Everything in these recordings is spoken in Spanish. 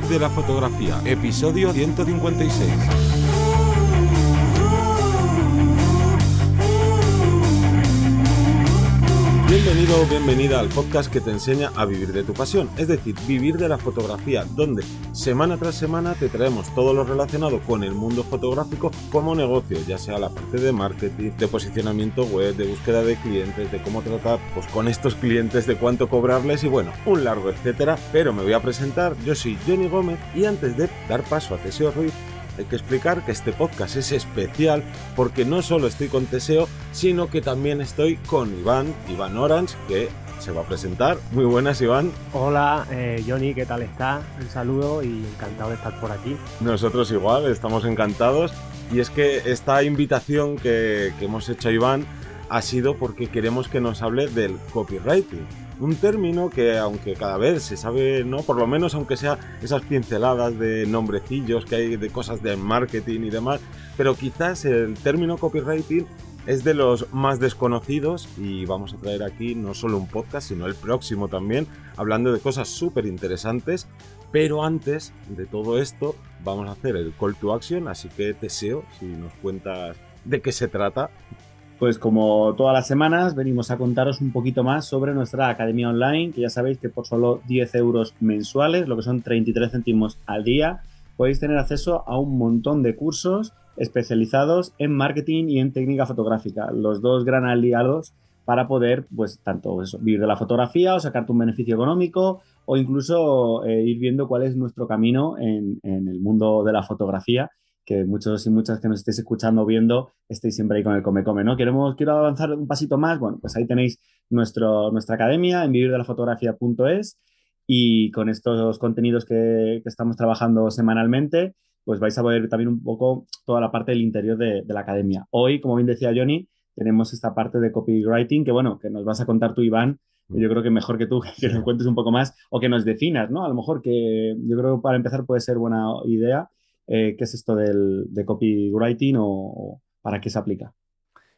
De la fotografía, episodio 156. Bienvenido bienvenida al podcast que te enseña a vivir de tu pasión, es decir, vivir de la fotografía, donde semana tras semana te traemos todo lo relacionado con el mundo fotográfico como negocio, ya sea la parte de marketing, de posicionamiento web, de búsqueda de clientes, de cómo tratar pues, con estos clientes, de cuánto cobrarles y bueno, un largo etcétera. Pero me voy a presentar, yo soy Johnny Gómez y antes de dar paso a Teseo Ruiz, hay que explicar que este podcast es especial porque no solo estoy con Teseo, sino que también estoy con Iván, Iván Orange, que se va a presentar. Muy buenas, Iván. Hola, eh, Johnny, ¿qué tal está? Un saludo y encantado de estar por aquí. Nosotros igual, estamos encantados. Y es que esta invitación que, que hemos hecho a Iván ha sido porque queremos que nos hable del copywriting un término que aunque cada vez se sabe, ¿no? Por lo menos aunque sea esas pinceladas de nombrecillos que hay de cosas de marketing y demás, pero quizás el término copywriting es de los más desconocidos y vamos a traer aquí no solo un podcast, sino el próximo también, hablando de cosas súper interesantes. Pero antes de todo esto, vamos a hacer el call to action, así que te deseo si nos cuentas de qué se trata. Pues como todas las semanas venimos a contaros un poquito más sobre nuestra academia online, que ya sabéis que por solo 10 euros mensuales, lo que son 33 céntimos al día, podéis tener acceso a un montón de cursos especializados en marketing y en técnica fotográfica, los dos gran aliados para poder, pues, tanto vivir de la fotografía o sacarte un beneficio económico o incluso eh, ir viendo cuál es nuestro camino en, en el mundo de la fotografía que muchos y muchas que nos estéis escuchando o viendo estéis siempre ahí con el come come, ¿no? Queremos, quiero avanzar un pasito más, bueno, pues ahí tenéis nuestro, nuestra academia en vivirdelafotografía.es y con estos contenidos que, que, estamos trabajando semanalmente, pues vais a ver también un poco toda la parte del interior de, de, la academia. Hoy, como bien decía Johnny, tenemos esta parte de copywriting que, bueno, que nos vas a contar tú, Iván, yo creo que mejor que tú que nos cuentes un poco más o que nos definas, ¿no? A lo mejor que yo creo que para empezar puede ser buena idea eh, qué es esto del, de copywriting o, para qué se aplica.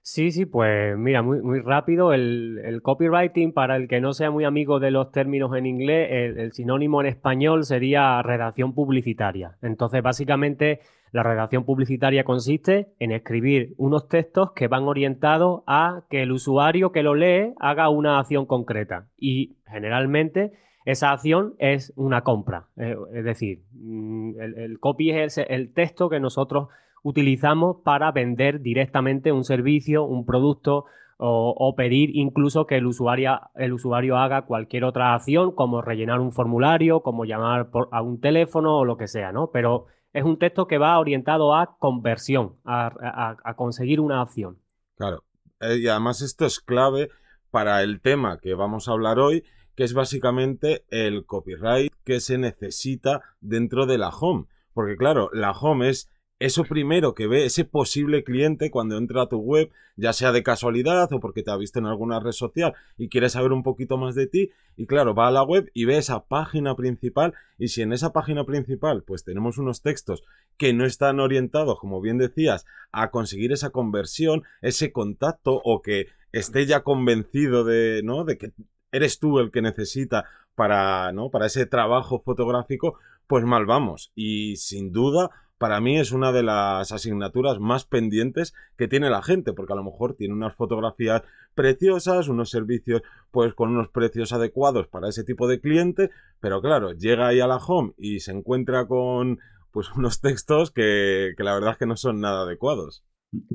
Sí, sí, pues mira, muy, muy rápido. El, copywriting, para el que no sea muy amigo de los términos en inglés, el, el, sinónimo en español sería redacción publicitaria. Entonces, básicamente, la redacción publicitaria consiste en escribir unos textos que van orientados a que el usuario que lo lee haga una acción concreta. Y generalmente esa acción es una compra. Eh, es decir, mm, el, copy es el, texto que nosotros utilizamos para vender directamente un servicio, un producto o, pedir incluso que el usuario, el usuario haga cualquier otra acción como rellenar un formulario, como llamar a un teléfono o lo que sea, ¿no? Pero es un texto que va orientado a conversión, a conseguir una acción. Claro, eh, y además esto es clave para el tema que vamos a hablar hoy, que es básicamente el copyright que se necesita dentro de la home. Porque claro, la home es eso primero que ve ese posible cliente cuando entra a tu web, ya sea de casualidad o porque te ha visto en alguna red social y quiere saber un poquito más de ti. Y claro, va a la web y ve esa página principal. Y si en esa página principal, pues tenemos unos textos que no están orientados, como bien decías, a conseguir esa conversión, ese contacto o que esté ya convencido de, ¿no? De que eres tú el que necesita para, ¿no? para ese trabajo fotográfico, pues mal vamos. Y sin duda, para mí es una de las asignaturas más pendientes que tiene la gente, porque a lo mejor tiene unas fotografías preciosas, unos servicios pues con unos precios adecuados para ese tipo de cliente, pero claro, llega ahí a la home y se encuentra con pues unos textos que, que la verdad es que no son nada adecuados.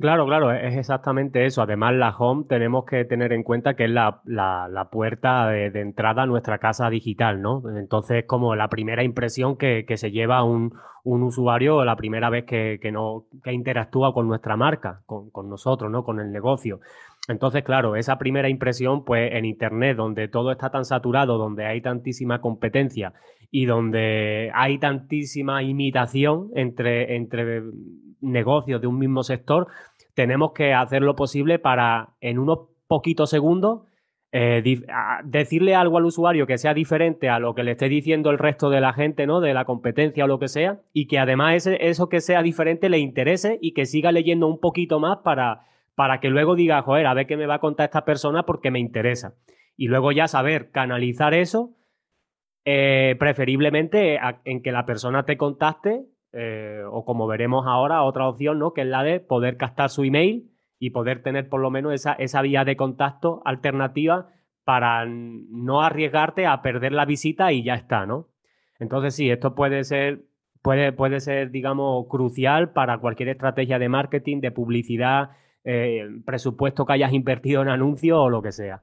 Claro, claro, es exactamente eso. Además, la home tenemos que tener en cuenta que es la, la, puerta de, entrada a nuestra casa digital, ¿no? Entonces, como la primera impresión que, que se lleva un, un, usuario la primera vez que, que, no, que interactúa con nuestra marca, con, con, nosotros, ¿no? Con el negocio. Entonces, claro, esa primera impresión, pues en Internet, donde todo está tan saturado, donde hay tantísima competencia y donde hay tantísima imitación entre, entre negocios de un mismo sector, tenemos que hacer lo posible para en unos poquitos segundos eh, decirle algo al usuario que sea diferente a lo que le esté diciendo el resto de la gente, ¿no? De la competencia o lo que sea, y que además ese, eso que sea diferente le interese y que siga leyendo un poquito más para, para que luego diga, joder, a ver qué me va a contar esta persona porque me interesa. Y luego ya saber canalizar eso eh, preferiblemente en que la persona te contacte, eh, o como veremos ahora, otra opción, ¿no? Que es la de poder captar su email y poder tener por lo menos esa, esa vía de contacto alternativa para no arriesgarte a perder la visita y ya está, ¿no? Entonces sí, esto puede ser, puede, puede ser, digamos, crucial para cualquier estrategia de marketing, de publicidad, eh, presupuesto que hayas invertido en anuncios o lo que sea.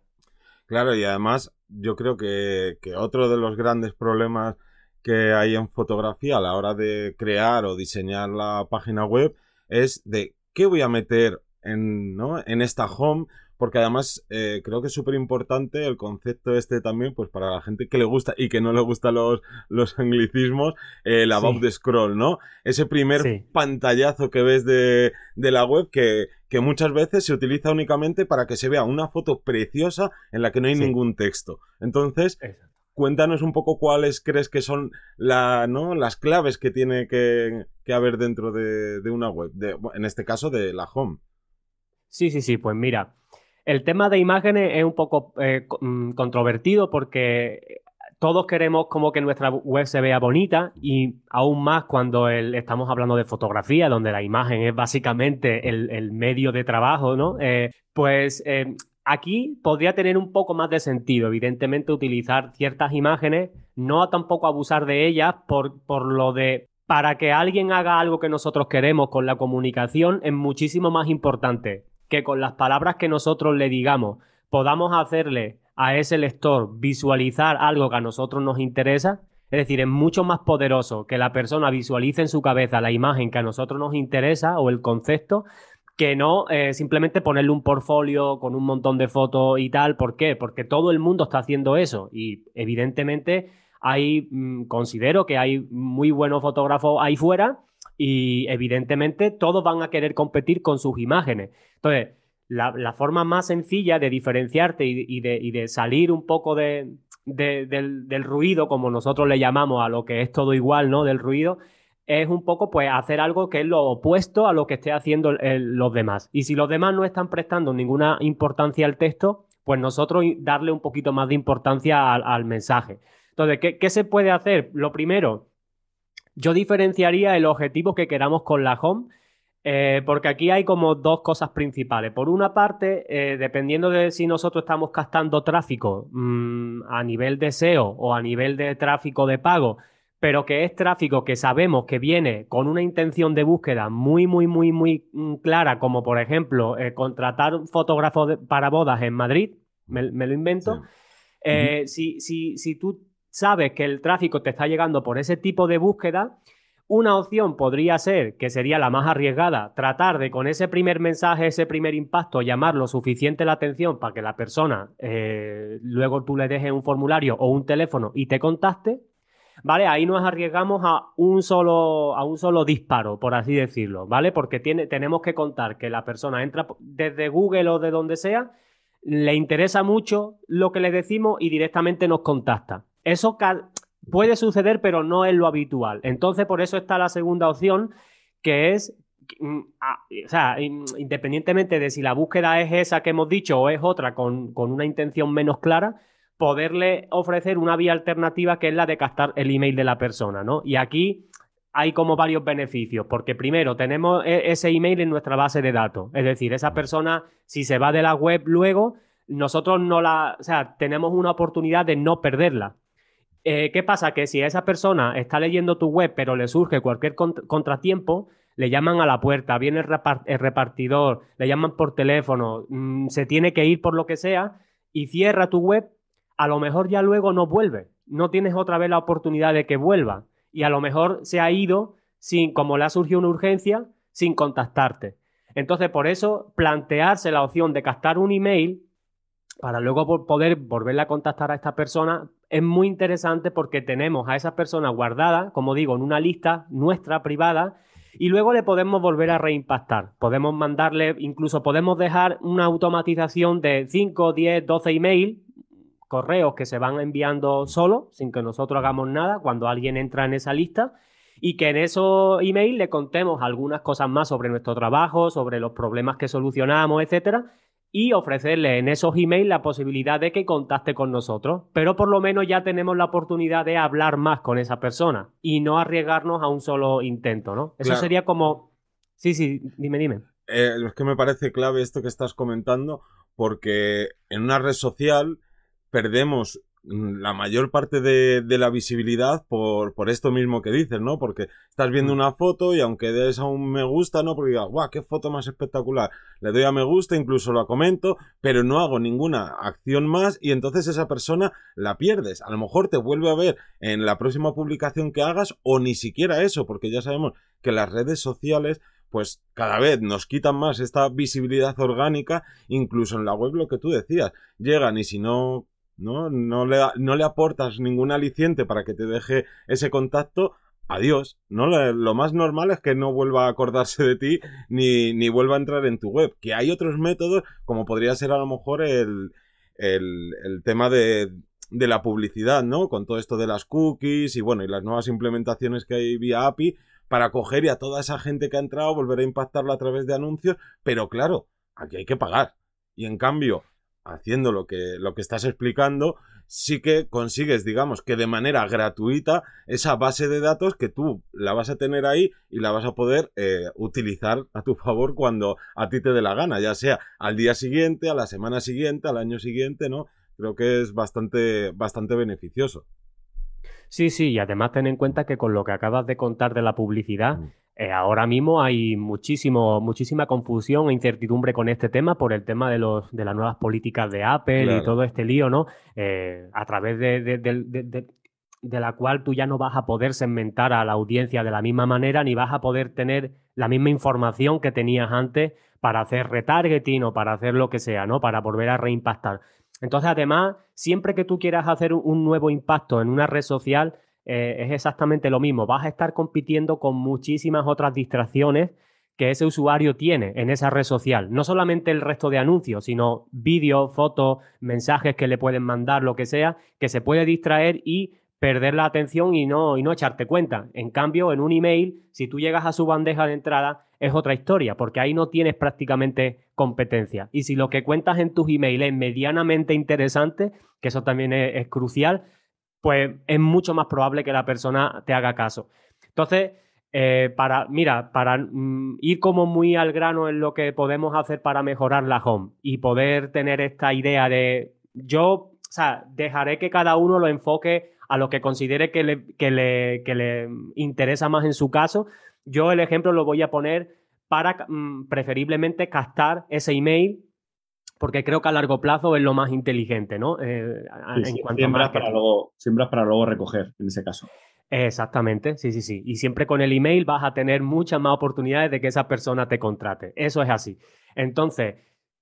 Claro, y además yo creo que, que, otro de los grandes problemas que hay en fotografía a la hora de crear o diseñar la página web es de qué voy a meter en, ¿no? en esta home porque además eh, creo que es súper importante el concepto este también, pues para la gente que le gusta y que no le gustan los, los anglicismos, el about the scroll, ¿no? Ese primer pantallazo que ves de, la web que, que, muchas veces se utiliza únicamente para que se vea una foto preciosa en la que no hay ningún texto. Entonces, cuéntanos un poco cuáles crees que son la, ¿no? las claves que tiene que, haber dentro de, una web, en este caso de la home. Sí, sí, sí, pues mira, el tema de imágenes es un poco eh, mm, controvertido porque todos queremos como que nuestra web se vea bonita y aún más cuando estamos hablando de fotografía, donde la imagen es básicamente el, medio de trabajo, ¿no? Eh, pues eh, aquí podría tener un poco más de sentido, evidentemente, utilizar ciertas imágenes, no tampoco abusar de ellas por, por lo de para que alguien haga algo que nosotros queremos con la comunicación es muchísimo más importante que con las palabras que nosotros le digamos podamos hacerle a ese lector visualizar algo que a nosotros nos interesa, es decir, es mucho más poderoso que la persona visualice en su cabeza la imagen que a nosotros nos interesa o el concepto que no eh, simplemente ponerle un portfolio con un montón de fotos y tal. ¿Por qué? Porque todo el mundo está haciendo eso y evidentemente hay, mm, considero que hay muy buenos fotógrafos ahí fuera y evidentemente todos van a querer competir con sus imágenes. Entonces, la, forma más sencilla de diferenciarte y, de, salir un poco del, ruido, como nosotros le llamamos a lo que es todo igual, ¿no? Del ruido, es un poco pues hacer algo que es lo opuesto a lo que esté haciendo los demás. Y si los demás no están prestando ninguna importancia al texto, pues nosotros darle un poquito más de importancia al, mensaje. Entonces, ¿qué, ¿qué, se puede hacer? Lo primero, yo diferenciaría el objetivo que queramos con la home, eh, porque aquí hay como dos cosas principales. Por una parte, eh, dependiendo de si nosotros estamos captando tráfico mm, a nivel de SEO o a nivel de tráfico de pago, pero que es tráfico que sabemos que viene con una intención de búsqueda muy, muy, muy, muy mm, clara, como por ejemplo eh, contratar un fotógrafo para bodas en Madrid, me, lo invento. si, si, si tú sabes que el tráfico te está llegando por ese tipo de búsqueda, una opción podría ser, que sería la más arriesgada, tratar de con ese primer mensaje, ese primer impacto, llamar lo suficiente la atención para que la persona eh, luego tú le dejes un formulario o un teléfono y te contacte. ¿Vale? Ahí nos arriesgamos a un solo, a un solo disparo, por así decirlo, ¿vale? Porque tiene, tenemos que contar que la persona entra desde Google o de donde sea, le interesa mucho lo que le decimos y directamente nos contacta. Eso puede suceder, pero no es lo habitual. Entonces, por eso está la segunda opción, que es, mm, o sea, independientemente de si la búsqueda es esa que hemos dicho o es otra con, una intención menos clara, poderle ofrecer una vía alternativa que es la de captar el email de la persona, ¿no? Y aquí hay como varios beneficios, porque primero tenemos e, ese email en nuestra base de datos, es decir, esa persona, si se va de la web luego, nosotros no la, o sea, tenemos una oportunidad de no perderla. Eh, ¿Qué pasa? Que si esa persona está leyendo tu web, pero le surge cualquier contratiempo, le llaman a la puerta, viene el, repartidor, le llaman por teléfono, mm, se tiene que ir por lo que sea y cierra tu web, a lo mejor ya luego no vuelve. No tienes otra vez la oportunidad de que vuelva. Y a lo mejor se ha ido sin, como le ha surgido una urgencia, sin contactarte. Entonces, por eso, plantearse la opción de captar un email para luego poder volverle a contactar a esta persona es muy interesante porque tenemos a esa persona guardada, como digo, en una lista nuestra privada y luego le podemos volver a reimpactar. Podemos mandarle, incluso podemos dejar una automatización de 5, 10, 12 emails, correos que se van enviando solo, sin que nosotros hagamos nada, cuando alguien entra en esa lista y que en esos emails le contemos algunas cosas más sobre nuestro trabajo, sobre los problemas que solucionamos, etcétera, y ofrecerle en esos emails la posibilidad de que contacte con nosotros. Pero por lo menos ya tenemos la oportunidad de hablar más con esa persona y no arriesgarnos a un solo intento, ¿no? Eso sería como... Sí, sí, dime, dime. Eh, es que me parece clave esto que estás comentando porque en una red social perdemos la mayor parte de, la visibilidad por, por, esto mismo que dices, ¿no? Porque estás viendo mm. una foto y aunque des a un me gusta, ¿no? Porque digas, guau, qué foto más espectacular. Le doy a me gusta, incluso lo comento, pero no hago ninguna acción más y entonces esa persona la pierdes. A lo mejor te vuelve a ver en la próxima publicación que hagas o ni siquiera eso, porque ya sabemos que las redes sociales pues cada vez nos quitan más esta visibilidad orgánica, incluso en la web lo que tú decías, llegan y si no ¿no? No le, no le aportas ningún aliciente para que te deje ese contacto, adiós, ¿no? Lo más normal es que no vuelva a acordarse de ti ni, ni vuelva a entrar en tu web. Que hay otros métodos, como podría ser a lo mejor el, el, el tema de, de la publicidad, ¿no? Con todo esto de las cookies y bueno, y las nuevas implementaciones que hay vía API para coger y a toda esa gente que ha entrado volver a impactarla a través de anuncios, pero claro, aquí hay que pagar. Y en cambio, haciendo lo que, lo que estás explicando, sí que consigues, digamos, que de manera gratuita esa base de datos que tú la vas a tener ahí y la vas a poder eh, utilizar a tu favor cuando a ti te dé la gana, ya sea al día siguiente, a la semana siguiente, al año siguiente, ¿no? Creo que es bastante, bastante beneficioso. Sí, sí, y además ten en cuenta que con lo que acabas de contar de la publicidad, mm. Eh, ahora mismo hay muchísimo, muchísima confusión e incertidumbre con este tema por el tema de, los, de las nuevas políticas de Apple y todo este lío, ¿no? Eh, a través de, de, la cual tú ya no vas a poder segmentar a la audiencia de la misma manera ni vas a poder tener la misma información que tenías antes para hacer retargeting o para hacer lo que sea, ¿no? Para volver a reimpactar. Entonces, además, siempre que tú quieras hacer un nuevo impacto en una red social, eh, es exactamente lo mismo. Vas a estar compitiendo con muchísimas otras distracciones que ese usuario tiene en esa red social. No solamente el resto de anuncios, sino vídeos, fotos, mensajes que le pueden mandar, lo que sea, que se puede distraer y perder la atención y no, y no echarte cuenta. En cambio, en un email, si tú llegas a su bandeja de entrada, es otra historia, porque ahí no tienes prácticamente competencia. Y si lo que cuentas en tus emails es medianamente interesante, que eso también es crucial, pues es mucho más probable que la persona te haga caso. Entonces, eh, para, mira, para mm, ir como muy al grano en lo que podemos hacer para mejorar la home y poder tener esta idea de yo, o sea, dejaré que cada uno lo enfoque a lo que considere que le, que le, que le interesa más en su caso. Yo el ejemplo lo voy a poner para mm, preferiblemente captar ese email porque creo que a largo plazo es lo más inteligente, ¿no? Eh, en cuanto siembras, para luego, para luego recoger, en ese caso. Exactamente, sí, sí, sí. Y siempre con el email vas a tener muchas más oportunidades de que esa persona te contrate. Eso es así. Entonces,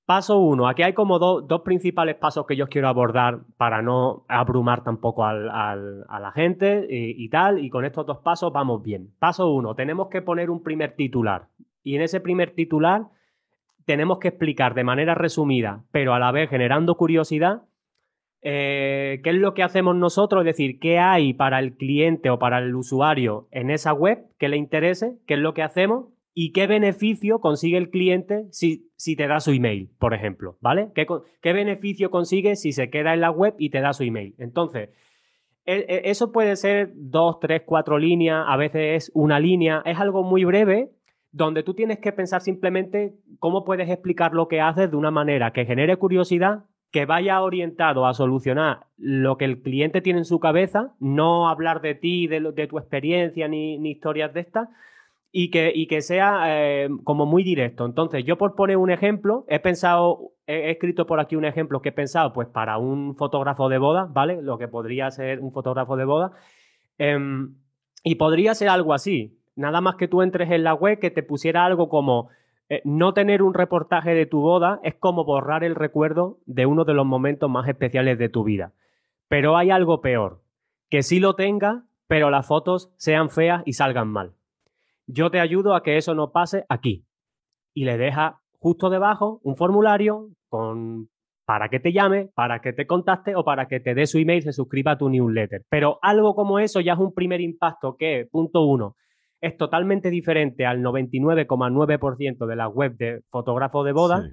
paso uno, aquí hay como dos principales pasos que yo quiero abordar para no abrumar tampoco a la gente y, y tal. Y con estos dos pasos vamos bien. Paso uno, tenemos que poner un primer titular. Y en ese primer titular tenemos que explicar de manera resumida, pero a la vez generando curiosidad, eh, qué es lo que hacemos nosotros, es decir, qué hay para el cliente o para el usuario en esa web que le interese, qué es lo que hacemos y qué beneficio consigue el cliente si, si te da su email, por ejemplo, ¿vale? ¿Qué, ¿Qué, beneficio consigue si se queda en la web y te da su email? Entonces, e, e, eso puede ser dos, tres, cuatro líneas, a veces es una línea, es algo muy breve donde tú tienes que pensar simplemente cómo puedes explicar lo que haces de una manera que genere curiosidad, que vaya orientado a solucionar lo que el cliente tiene en su cabeza, no hablar de ti, de, de tu experiencia ni, historias de estas, y que, y que sea eh, como muy directo. Entonces, yo por poner un ejemplo, he pensado, he, escrito por aquí un ejemplo que he pensado, pues para un fotógrafo de boda, ¿vale? Lo que podría ser un fotógrafo de boda. Em, y podría ser algo así nada más que tú entres en la web que te pusiera algo como eh, no tener un reportaje de tu boda es como borrar el recuerdo de uno de los momentos más especiales de tu vida. Pero hay algo peor, que sí lo tenga, pero las fotos sean feas y salgan mal. Yo te ayudo a que eso no pase aquí. Y le deja justo debajo un formulario con para que te llame, para que te contacte o para que te dé su email y se suscriba a tu newsletter. Pero algo como eso ya es un primer impacto que, punto uno, es totalmente diferente al 99,9% de la web de fotógrafo de boda.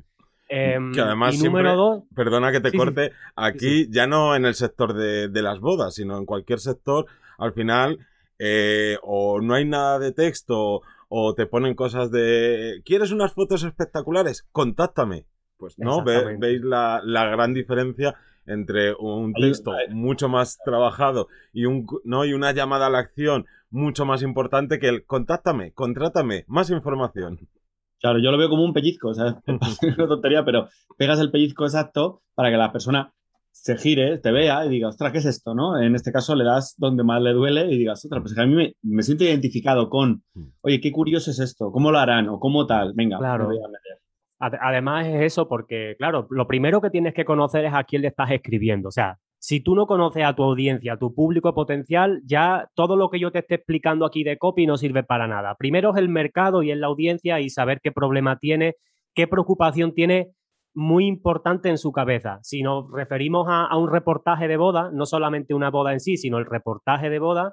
Em, que además, y número dos, perdona que te Sí, sí. corte, aquí ya no en el sector de, de las bodas, sino en cualquier sector, al final, eh, o no hay nada de texto, o te ponen cosas de, ¿quieres unas fotos espectaculares? Contáctame. Pues no, Ve- veis la, la gran diferencia entre un texto mucho más trabajado y, un, no, y una llamada a la acción mucho más importante que el contáctame, contrátame, más información. Claro, yo lo veo como un pellizco, ¿sabes? Es una tontería, pero pegas el pellizco exacto para que la persona se gire, te vea y diga, ostras, ¿qué es esto? ¿no? En este caso le das donde más le duele y digas, ostras, pues que a mí me, me siento identificado con, Mm. oye, qué curioso es esto, ¿cómo lo harán? O cómo tal, venga, Claro. me voy a meter. Ade- Además es eso, porque, claro, lo primero que tienes que conocer es a quién le estás escribiendo. O sea, si tú no conoces a tu audiencia, a tu público potencial, ya todo lo que yo te esté explicando aquí de copy no sirve para nada. Primero es el mercado y es la audiencia y saber qué problema tiene, qué preocupación tiene muy importante en su cabeza. Si nos referimos a, un reportaje de boda, no solamente una boda en sí, sino el reportaje de boda,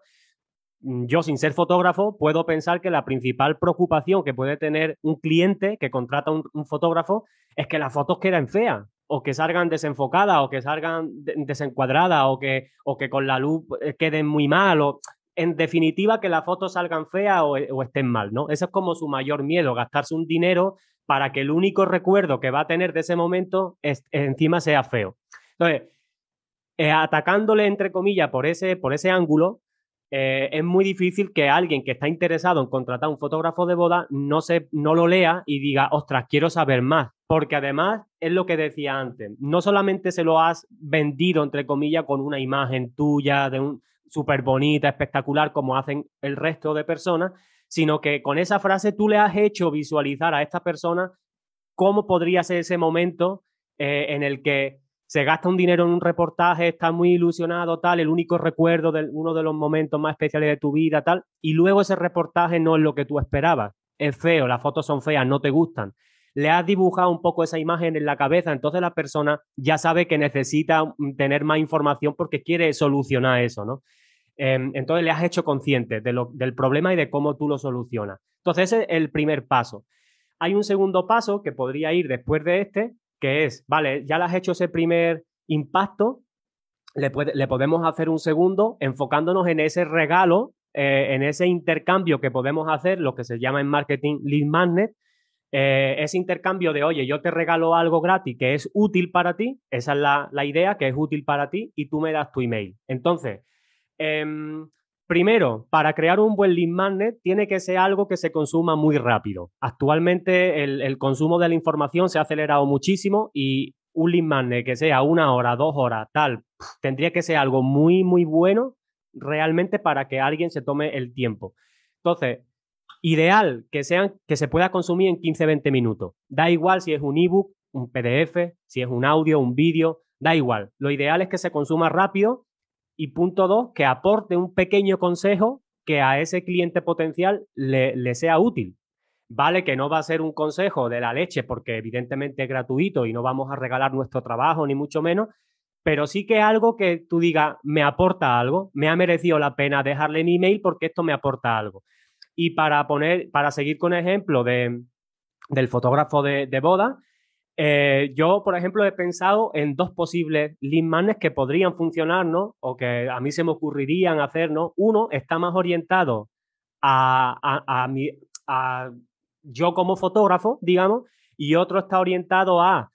mm, yo sin ser fotógrafo puedo pensar que la principal preocupación que puede tener un cliente que contrata un, un fotógrafo es que las fotos queden feas o que salgan desenfocadas o que salgan de- desencuadradas o que, o que con la luz eh, queden muy mal o en definitiva que las fotos salgan feas o, o estén mal, ¿no? Ese es como su mayor miedo, gastarse un dinero para que el único recuerdo que va a tener de ese momento es, encima sea feo. Entonces, eh, atacándole entre comillas por ese, por ese ángulo, eh, es muy difícil que alguien que está interesado en contratar un fotógrafo de boda no, se, no lo lea y diga, ostras, quiero saber más. Porque además es lo que decía antes, no solamente se lo has vendido, entre comillas, con una imagen tuya de un súper bonita, espectacular, como hacen el resto de personas, sino que con esa frase tú le has hecho visualizar a esta persona cómo podría ser ese momento eh, en el que se gasta un dinero en un reportaje, está muy ilusionado, tal, el único recuerdo de uno de los momentos más especiales de tu vida, tal, y luego ese reportaje no es lo que tú esperabas, es feo, las fotos son feas, no te gustan. Le has dibujado un poco esa imagen en la cabeza, entonces la persona ya sabe que necesita mm, tener más información porque quiere solucionar eso, ¿no? Eh, entonces le has hecho consciente del problema y de cómo tú lo solucionas. Entonces ese es el primer paso. Hay un segundo paso que podría ir después de este, que es, vale, ya le has hecho ese primer impacto, le podemos hacer un segundo enfocándonos en ese regalo, eh, en ese intercambio que podemos hacer, lo que se llama en marketing lead magnet, eh, ese intercambio de, oye, yo te regalo algo gratis que es útil para ti, esa es la, la idea, que es útil para ti, y tú me das tu email. Entonces, em, primero, para crear un buen lead magnet tiene que ser algo que se consuma muy rápido. Actualmente el, el consumo de la información se ha acelerado muchísimo y un lead magnet que sea una hora, dos horas, tal, tendría que ser algo muy, muy bueno realmente para que alguien se tome el tiempo. Entonces, ideal que, sean, que se pueda consumir en 15-20 minutos. Da igual si es un ebook, un PDF, si es un audio, un vídeo, da igual. Lo ideal es que se consuma rápido y punto dos, que aporte un pequeño consejo que a ese cliente potencial le, sea útil. Vale que no va a ser un consejo de la leche porque evidentemente es gratuito y no vamos a regalar nuestro trabajo ni mucho menos, pero sí que algo que tú digas, me aporta algo, me ha merecido la pena dejarle mi email porque esto me aporta algo. Y para poner, para seguir con el ejemplo de, del fotógrafo de, de boda, eh, yo, por ejemplo, he pensado en dos posibles lead magnets que podrían funcionar, ¿no? O que a mí se me ocurrirían hacer, ¿no? Uno está más orientado a, a, a mi, a yo como fotógrafo, digamos, y otro está orientado a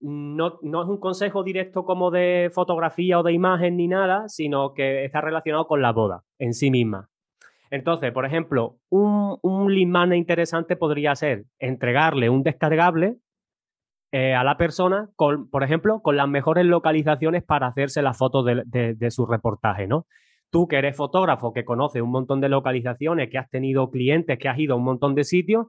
no, no es un consejo directo como de fotografía o de imagen ni nada, sino que está relacionado con la boda en sí misma. Entonces, por ejemplo, un, un interesante podría ser entregarle un descargable eh, a la persona, con, por ejemplo, con las mejores localizaciones para hacerse las fotos de, de, de su reportaje, ¿no? Tú que eres fotógrafo, que conoces un montón de localizaciones, que has tenido clientes, que has ido a un montón de sitios,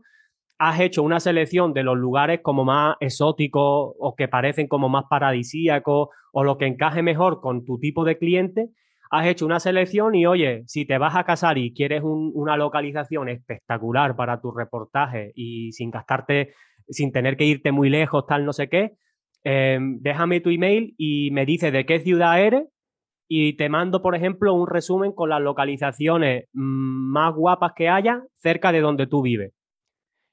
has hecho una selección de los lugares como más exóticos o que parecen como más paradisíacos o lo que encaje mejor con tu tipo de cliente, has hecho una selección y oye, si te vas a casar y quieres un, una localización espectacular para tu reportaje y sin gastarte, sin tener que irte muy lejos, tal, no sé qué, eh, déjame tu email y me dices de qué ciudad eres y te mando, por ejemplo, un resumen con las localizaciones más guapas que haya cerca de donde tú vives.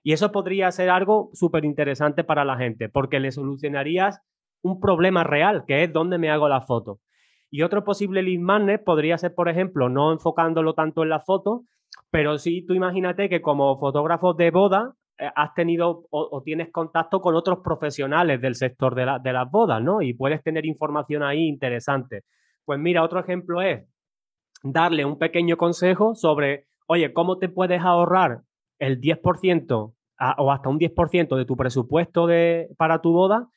Y eso podría ser algo súper interesante para la gente, porque le solucionarías un problema real, que es dónde me hago la foto. Y otro posible lead magnet podría ser, por ejemplo, no enfocándolo tanto en la foto, pero sí tú imagínate que como fotógrafo de boda eh, has tenido o, tienes contacto con otros profesionales del sector de, de las bodas, ¿no? Y puedes tener información ahí interesante. Pues mira, otro ejemplo es darle un pequeño consejo sobre, oye, ¿cómo te puedes ahorrar el 10% o hasta un 10% de tu presupuesto de, para tu boda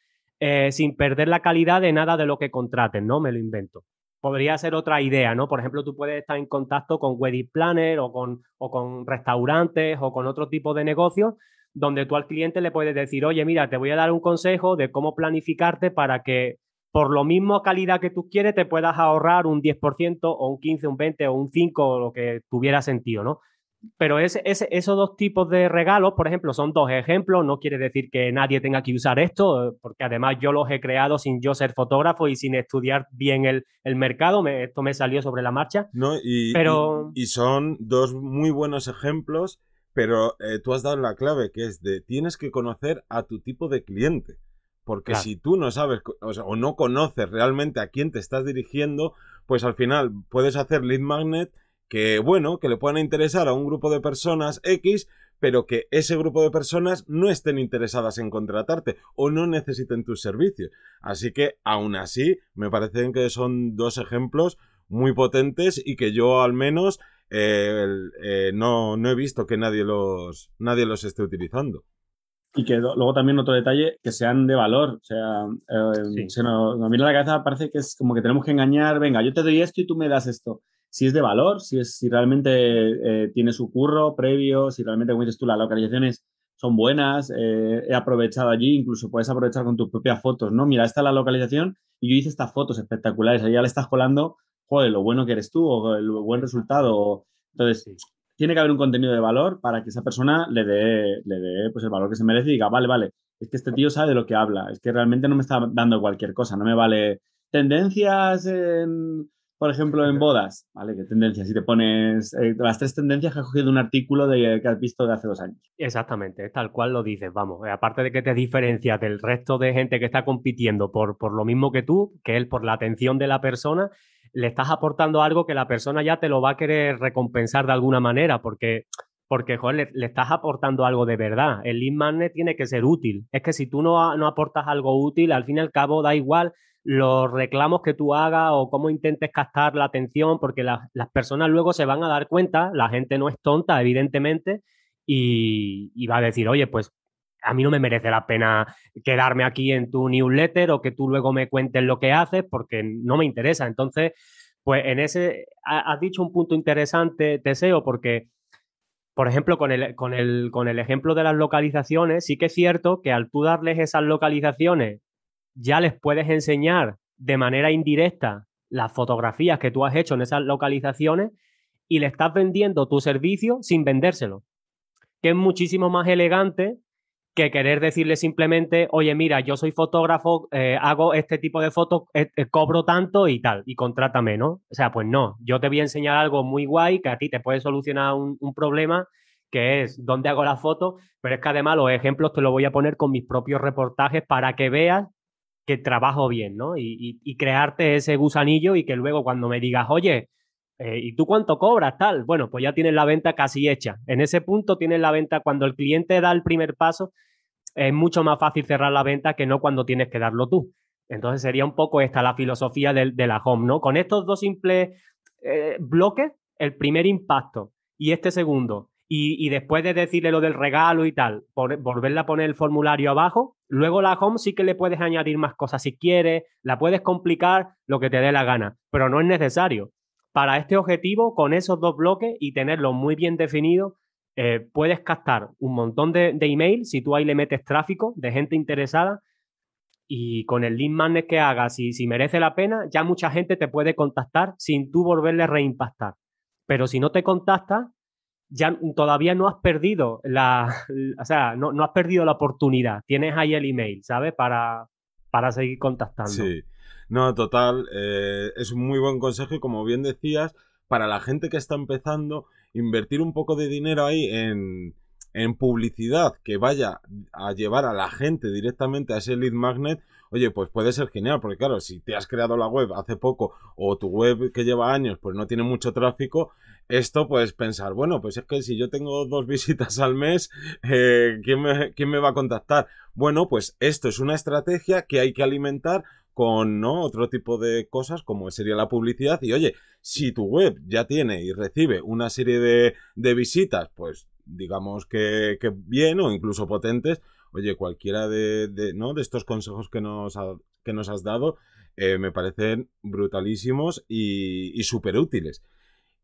eh, sin perder la calidad de nada de lo que contraten, ¿no? Me lo invento. Podría ser otra idea, ¿no? Por ejemplo, tú puedes estar en contacto con wedding planner o con, o con restaurantes o con otro tipo de negocios donde tú al cliente le puedes decir, oye, mira, te voy a dar un consejo de cómo planificarte para que por lo mismo calidad que tú quieres te puedas ahorrar un 10% o un 15, un 20 o un 5 o lo que tuviera sentido, ¿no? Pero esos dos tipos de regalos, por ejemplo, son dos ejemplos. No quiere decir que nadie tenga que usar esto, porque además yo los he creado sin yo ser fotógrafo y sin estudiar bien el, mercado. esto me salió sobre la marcha. No, y, pero... y, son dos muy buenos ejemplos, pero eh, tú has dado la clave, que es de tienes que conocer a tu tipo de cliente. Porque si tú no sabes o no conoces realmente a quién te estás dirigiendo, pues al final puedes hacer lead magnet que, bueno, que le puedan interesar a un grupo de personas X, pero que ese grupo de personas no estén interesadas en contratarte o no necesiten tus servicios. Así que, aún así, me parecen que son dos ejemplos muy potentes y que yo al menos eh, eh, no, no, he visto que nadie los, nadie los esté utilizando. Y que luego también otro detalle, que sean de valor. O sea, eh, se nos, nos mira la cabeza, parece que es como que tenemos que engañar, venga, yo te doy esto y tú me das esto si es de valor, si, es, si realmente eh, tiene su curro previo, si realmente, como dices tú, las localizaciones son buenas, eh, he aprovechado allí, incluso puedes aprovechar con tus propias fotos, ¿no? Mira, esta es la localización y yo hice estas fotos espectaculares, ahí ya le estás colando, joder, lo bueno que eres tú o el buen resultado. Entonces, tiene que haber un contenido de valor para que esa persona le dé, le dé pues, el valor que se merece y diga, vale, vale, es que este tío sabe de lo que habla, es que realmente no me está dando cualquier cosa, no me vale tendencias en por ejemplo, en bodas, ¿vale? ¿Qué tendencias? Si te pones eh, las tres tendencias que has cogido un artículo de, que has visto de hace dos años. Exactamente, tal cual lo dices, vamos. Eh, aparte de que te diferencias del resto de gente que está compitiendo por, por lo mismo que tú, que es por la atención de la persona, le estás aportando algo que la persona ya te lo va a querer recompensar de alguna manera, porque porque, joder, le, estás aportando algo de verdad. El lead magnet tiene que ser útil. Es que si tú no, no aportas algo útil, al fin y al cabo da igual los reclamos que tú hagas o cómo intentes captar la atención, porque las personas luego se van a dar cuenta, la gente no es tonta, evidentemente, y, va a decir, oye, pues a mí no me merece la pena quedarme aquí en tu newsletter o que tú luego me cuentes lo que haces porque no me interesa. Entonces, pues en ese, has dicho un punto interesante, Teseo, porque, por ejemplo, con el, con, el, con el ejemplo de las localizaciones, sí que es cierto que al tú darles esas localizaciones ya les puedes enseñar de manera indirecta las fotografías que tú has hecho en esas localizaciones y le estás vendiendo tu servicio sin vendérselo, que es muchísimo más elegante que querer decirle simplemente, oye, mira, yo soy fotógrafo, eh, hago este tipo de fotos, eh, eh, cobro tanto y tal, y contrátame, ¿no? O sea, pues no, yo te voy a enseñar algo muy guay que a ti te puede solucionar un, problema que es dónde hago la foto, pero es que además los ejemplos te los voy a poner con mis propios reportajes para que veas que trabajo bien, ¿no? Y, crearte ese gusanillo y que luego cuando me digas, oye, eh, ¿y tú cuánto cobras? Tal, bueno, pues ya tienes la venta casi hecha. En ese punto tienes la venta, cuando el cliente da el primer paso, es mucho más fácil cerrar la venta que no cuando tienes que darlo tú. Entonces sería un poco esta la filosofía de, la home, ¿no? Con estos dos simples eh, bloques, el primer impacto y este segundo, y, después de decirle lo del regalo y tal, volverle a poner el formulario abajo, luego la home sí que le puedes añadir más cosas si quieres, la puedes complicar lo que te dé la gana, pero no es necesario. Para este objetivo, con esos dos bloques y tenerlo muy bien definido, eh, puedes captar un montón de, de emails si tú ahí le metes tráfico de gente interesada y con el lead magnet que hagas, y si merece la pena, ya mucha gente te puede contactar sin tú volverle a reimpactar. Pero si no te contacta, ya todavía no has perdido la, o sea, no, has perdido la oportunidad. Tienes ahí el email, ¿sabes? Para, para seguir contactando. Sí. No, total, eh, es un muy buen consejo y como bien decías, para la gente que está empezando, invertir un poco de dinero ahí en, en publicidad que vaya a llevar a la gente directamente a ese lead magnet, oye, pues puede ser genial, porque claro, si te has creado la web hace poco o tu web que lleva años pues no tiene mucho tráfico, esto pues pensar, bueno, pues es que si yo tengo dos visitas al mes, eh, ¿quién, me, ¿quién me va a contactar? Bueno, pues esto es una estrategia que hay que alimentar con ¿no? otro tipo de cosas como sería la publicidad y oye, si tu web ya tiene y recibe una serie de, de visitas, pues digamos que, que, bien o incluso potentes, oye, cualquiera de, de, ¿no? de estos consejos que nos, ha, que nos has dado eh, me parecen brutalísimos y, y súper útiles.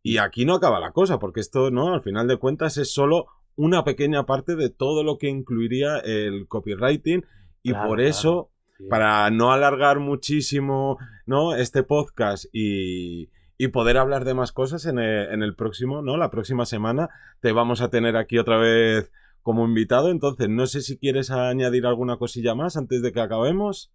Y aquí no acaba la cosa, porque esto, ¿no? Al final de cuentas es solo una pequeña parte de todo lo que incluiría el copywriting y claro, por eso para no alargar muchísimo ¿no? este podcast y, y poder hablar de más cosas en el, en el, próximo, ¿no? La próxima semana te vamos a tener aquí otra vez como invitado. Entonces, no sé si quieres añadir alguna cosilla más antes de que acabemos.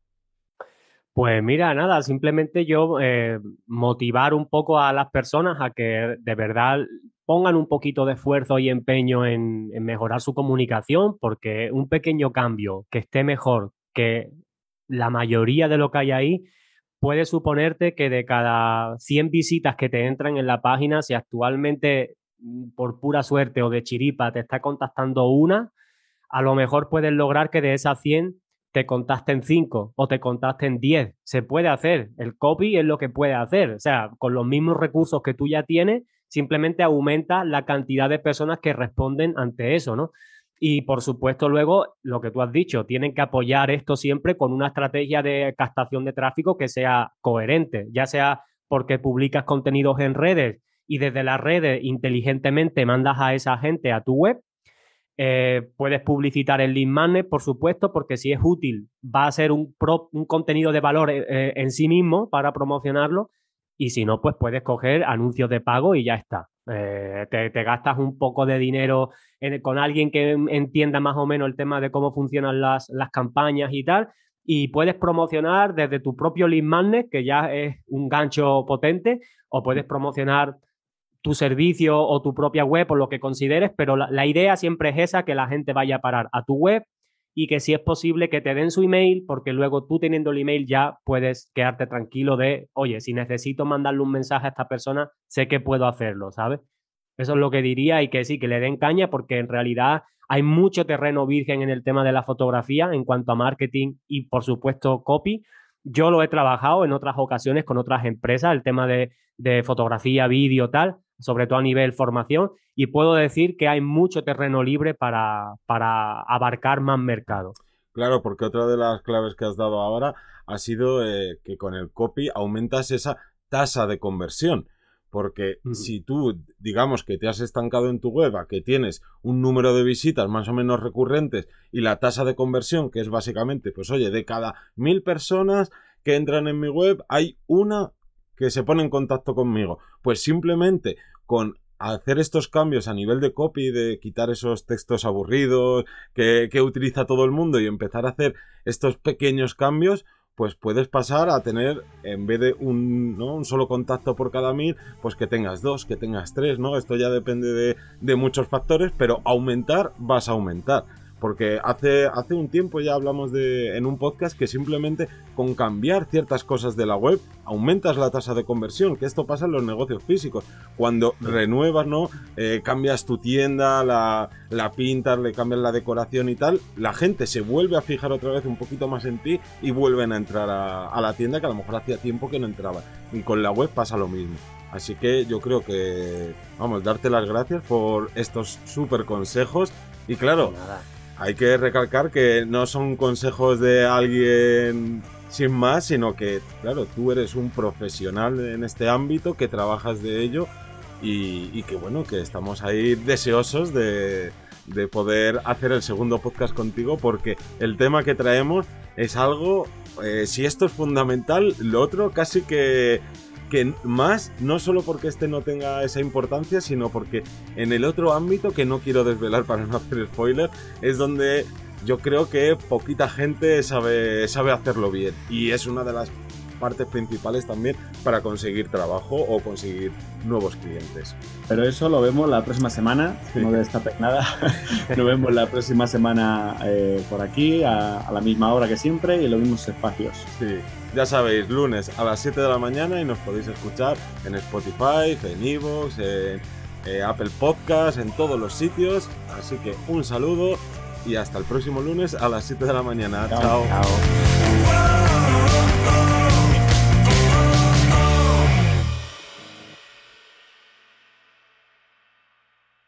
Pues mira, nada, simplemente yo eh, motivar un poco a las personas a que de verdad pongan un poquito de esfuerzo y empeño en, en mejorar su comunicación, porque un pequeño cambio que esté mejor que la mayoría de lo que hay ahí, puede suponerte que de cada 100 visitas que te entran en la página, si actualmente mm, por pura suerte o de chiripa te está contactando una, a lo mejor puedes lograr que de esas 100 te contacten 5 o te contacten 10. Se puede hacer. El copy es lo que puede hacer. O sea, con los mismos recursos que tú ya tienes, simplemente aumenta la cantidad de personas que responden ante eso, ¿no? Y por supuesto, luego, lo que tú has dicho, tienen que apoyar esto siempre con una estrategia de captación de tráfico que sea coherente, ya sea porque publicas contenidos en redes y desde las redes inteligentemente mandas a esa gente a tu web. Eh, puedes publicitar el lead magnet, por supuesto, porque si es útil, va a ser un, pro, un contenido de valor eh, en sí mismo para promocionarlo. Y si no, pues puedes coger anuncios de pago y ya está. Eh, te, te, gastas un poco de dinero en, con alguien que entienda más o menos el tema de cómo funcionan las, las campañas y tal, y puedes promocionar desde tu propio lead magnet, que ya es un gancho potente, o puedes promocionar tu servicio o tu propia web o lo que consideres, pero la, idea siempre es esa, que la gente vaya a parar a tu web, y que si es posible que te den su email, porque luego tú teniendo el email ya puedes quedarte tranquilo de, oye, si necesito mandarle un mensaje a esta persona, sé que puedo hacerlo, ¿sabes? Eso es lo que diría y que sí, que le den caña porque en realidad hay mucho terreno virgen en el tema de la fotografía en cuanto a marketing y por supuesto copy. Yo lo he trabajado en otras ocasiones con otras empresas, el tema de, de fotografía, vídeo, tal, sobre todo a nivel formación, y puedo decir que hay mucho terreno libre para, para abarcar más mercado. Claro, porque otra de las claves que has dado ahora ha sido eh, que con el copy aumentas esa tasa de conversión. Porque si tú, digamos que te has estancado en tu web, a que tienes un número de visitas más o menos recurrentes y la tasa de conversión, que es básicamente, pues oye, de cada mil personas que entran en mi web, hay una que se pone en contacto conmigo. Pues simplemente con hacer estos cambios a nivel de copy, de quitar esos textos aburridos que, que, utiliza todo el mundo y empezar a hacer estos pequeños cambios, pues puedes pasar a tener, en vez de un, ¿no? un solo contacto por cada mil, pues que tengas dos, que tengas tres, ¿no? Esto ya depende de, de muchos factores, pero aumentar vas a aumentar. Porque hace, hace un tiempo ya hablamos de, en un podcast que simplemente con cambiar ciertas cosas de la web aumentas la tasa de conversión, que esto pasa en los negocios físicos. Cuando renuevas, ¿no? Eh, cambias tu tienda, la, la pintas, le cambias la decoración y tal, la gente se vuelve a fijar otra vez un poquito más en ti y vuelven a entrar a, a la tienda que a lo mejor hacía tiempo que no entraban. Y con la web pasa lo mismo. Así que yo creo que, vamos, darte las gracias por estos súper consejos. Y claro, Nada hay que recalcar que no son consejos de alguien sin más, sino que, claro, tú eres un profesional en este ámbito, que trabajas de ello y, que, bueno, que estamos ahí deseosos de, de, poder hacer el segundo podcast contigo porque el tema que traemos es algo, eh, si esto es fundamental, lo otro casi que que más, no solo porque este no tenga esa importancia, sino porque en el otro ámbito, que no quiero desvelar para no hacer spoiler, es donde yo creo que poquita gente sabe, sabe hacerlo bien. Y es una de las partes principales también para conseguir trabajo o conseguir nuevos clientes. Pero eso lo vemos la próxima semana, no destapes nada. Nos vemos la próxima semana eh, por aquí, a, la misma hora que siempre y en los mismos espacios. Sí, ya sabéis, lunes a las 7 de la mañana y nos podéis escuchar en Spotify, en Evox, en eh, Apple Podcast, en todos los sitios. Así que un saludo y hasta el próximo lunes a las 7 de la mañana. Chao. Chao.